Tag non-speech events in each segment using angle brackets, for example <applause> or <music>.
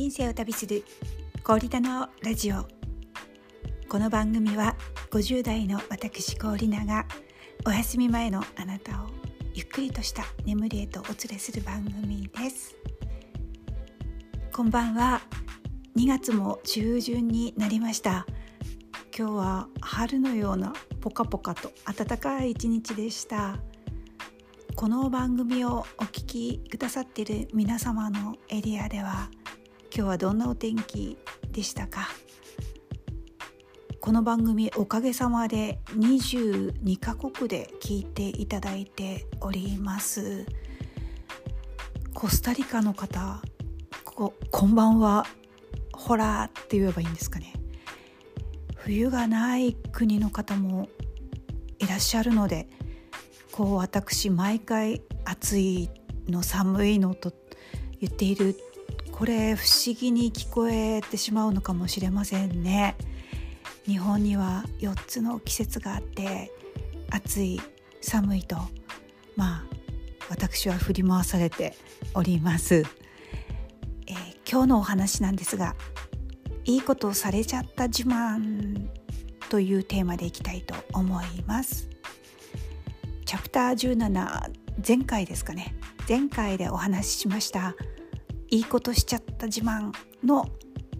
人生を旅する氷田のラジオ。この番組は50代の私氷田がお休み前のあなたをゆっくりとした眠りへとお連れする番組です。こんばんは。2月も中旬になりました。今日は春のようなポカポカと暖かい一日でした。この番組をお聞きくださっている皆様のエリアでは今日はどんなお天気でしたか？この番組おかげさまで22カ国で聞いていただいております。コスタリカの方ここんばんは。ホラーって言えばいいんですかね。冬がない国の方もいらっしゃるのでこう私毎回暑いの寒いのと言っているこれ不思議に聞こえてしまうのかもしれませんね。日本には4つの季節があって暑い寒いとまあ私は振り回されております、えー、今日のお話なんですがいいことをされちゃった自慢というテーマでいきたいと思います。チャプター17前回ですかね。前回でお話ししましたいいことしちゃった自慢の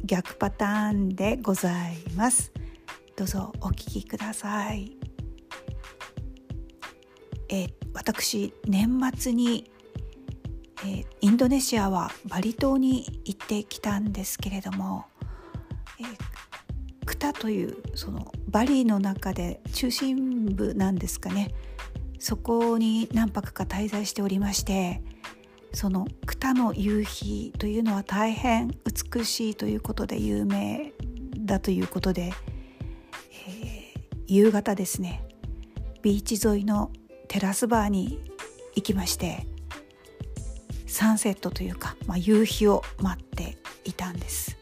逆パターンでございます。どうぞお聞きください。え私年末に、えインドネシアはバリ島に行ってきたんですけれども、えクタというそのバリの中で中心部なんですかね。そこに何泊か滞在しておりましてそのクタの夕日というのは大変美しいということで有名だということで、えー、夕方ですねビーチ沿いのテラスバーに行きましてサンセットというか、まあ、夕日を待っていたんです。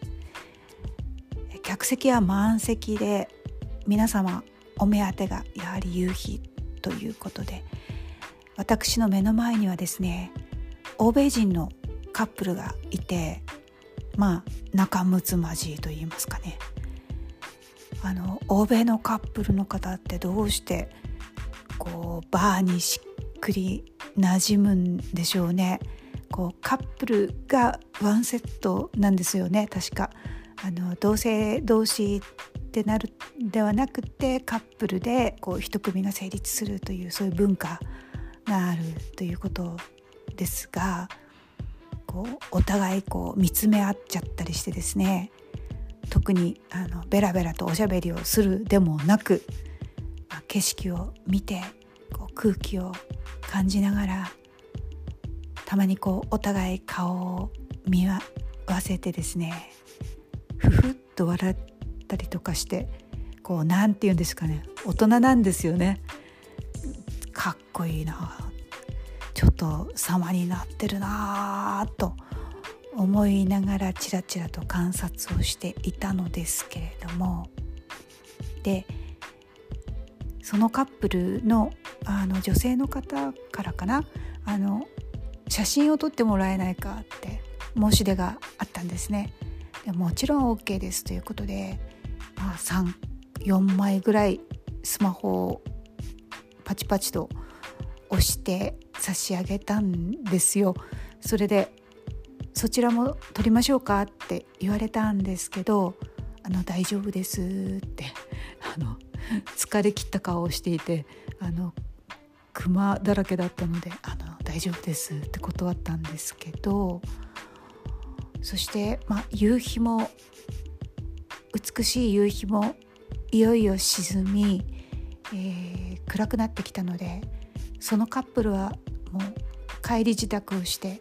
客席は満席で皆様お目当てがやはり夕日ということで私の目の前にはですね欧米人のカップルがいてまあ仲睦まじいと言いますかね。あの欧米のカップルの方ってどうしてこうバーにしっくり馴染むんでしょうね。こうカップルがワンセットなんですよね確か。あの同性同士ってなるではなくてカップルでこう一組が成立するというそういう文化があるということですがこうお互いこう見つめ合っちゃったりしてですね特にあのベラベラとおしゃべりをするでもなく、まあ、景色を見てこう空気を感じながらたまにこうお互い顔を見合わせてですねふふっと笑ったりとかしてこう何て言うんですかね大人なんですよね。かっこいいな。ちょっと様になってるなと思いながらチラチラと観察をしていたのですけれどもでそのカップルのあの女性の方からかな？あの写真を撮ってもらえないかって申し出があったんですね。でもちろん OK ですということでまあ、34枚ぐらいスマホをパチパチと押して差し上げたんですよ。それでそちらも撮りましょうか？って言われたんですけど「あの大丈夫です」ってあの疲れ切った顔をしていてあのクマだらけだったので「あの大丈夫です」って断ったんですけどそして、まあ、夕日も美しい夕日もいよいよ沈み、えー、暗くなってきたのでそのカップルはもう帰り自宅をして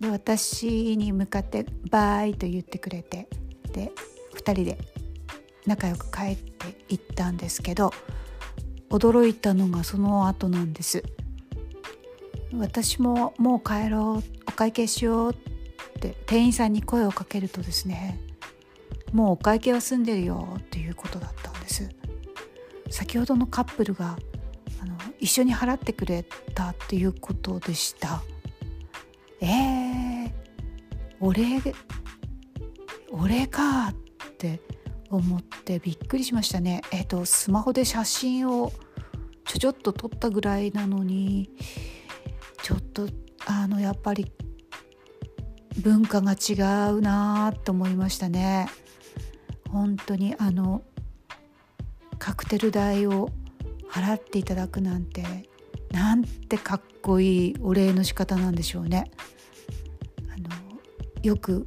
で私に向かって「バイ」と言ってくれてで2人で仲良く帰っていったんですけど驚いたのがその後なんです。私ももう帰ろうお会計しようって店員さんに声をかけるとですねもうお会計は済んでるよっていうことだったんです。先ほどのカップルが一緒に払ってくれたっていうことでしたえー、お礼俺かって思ってびっくりしましたね。えっ、ー、とスマホで写真をちょちょっと撮ったぐらいなのにちょっとあのやっぱり文化が違うなと思いましたね。本当にあのカクテル代を払っていただくなんてなんてかっこいいお礼の仕方なんでしょうね。あのよく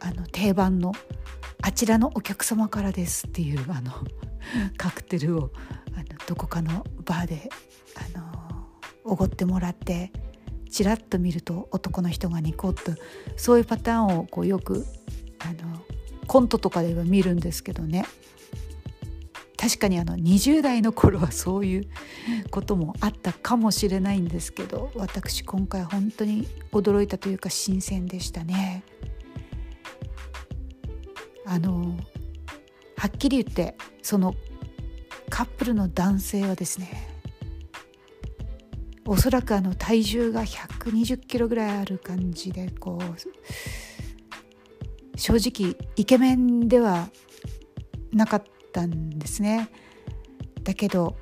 あの定番の「あちらのお客様からです」っていうあの <laughs> カクテルをあのどこかのバーであのおごってもらってちらっと見ると男の人がニコッとそういうパターンをこうよくあのコントとかでは見るんですけどね確かにあの20代の頃はそういうこともあったかもしれないんですけど私今回本当に驚いたというか新鮮でしたね。あのはっきり言ってそのカップルの男性はですねおそらくあの体重が120キロぐらいある感じでこう正直イケメンではなかったたんですね。だけど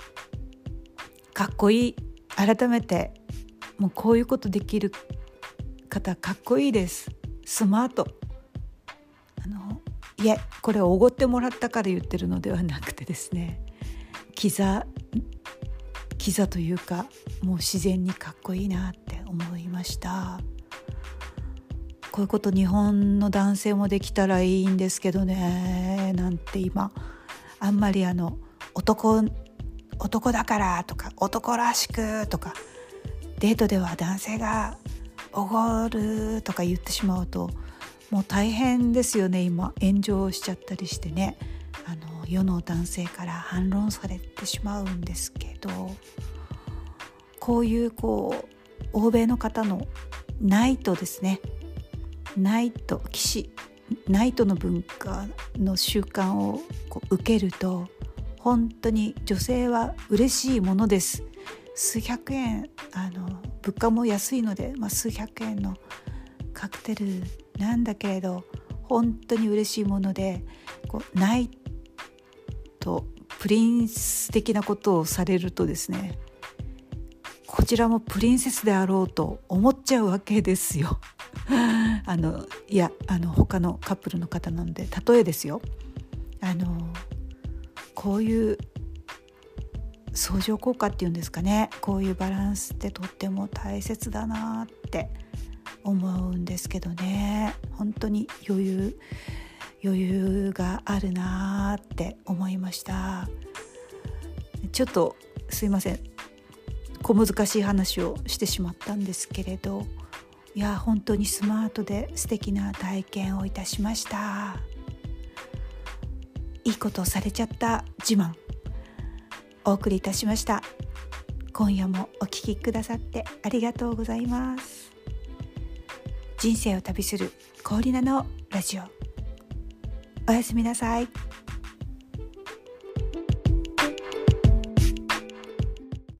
かっこいい。改めてもうこういうことできる方かっこいいです。スマート。あのいえこれおごってもらったから言ってるのではなくてですね。キザキザというかもう自然にかっこいいなって思いました。こういうこと日本の男性もできたらいいんですけどね。なんて今あんまりあの男男だからとか男らしくとかデートでは男性がおごるとか言ってしまうともう大変ですよね。今炎上しちゃったりしてね。あの世の男性から反論されてしまうんですけどこういうこう欧米の方のないとですね。ナイト騎士ナイトの文化の習慣をこう受けると本当に女性は嬉しいものです数百円あの物価も安いので、まあ、数百円のカクテルなんだけれど本当に嬉しいものでこうナイトプリンス的なことをされるとですねこちらもプリンセスであろうと思っちゃうわけですよ。<laughs> あのいやあの他のカップルの方なので例えですよ。あのこういう相乗効果っていうんですかね。こういうバランスってとっても大切だなって思うんですけどね。本当に余裕余裕があるなって思いました。ちょっとすいません。小難しい話をしてしまったんですけれど。いや本当にスマートで素敵な体験をいたしました。いいことをされちゃった自慢お送りいたしました。今夜もお聴きくださってありがとうございます。人生を旅する氷菜のラジオ。おやすみなさい。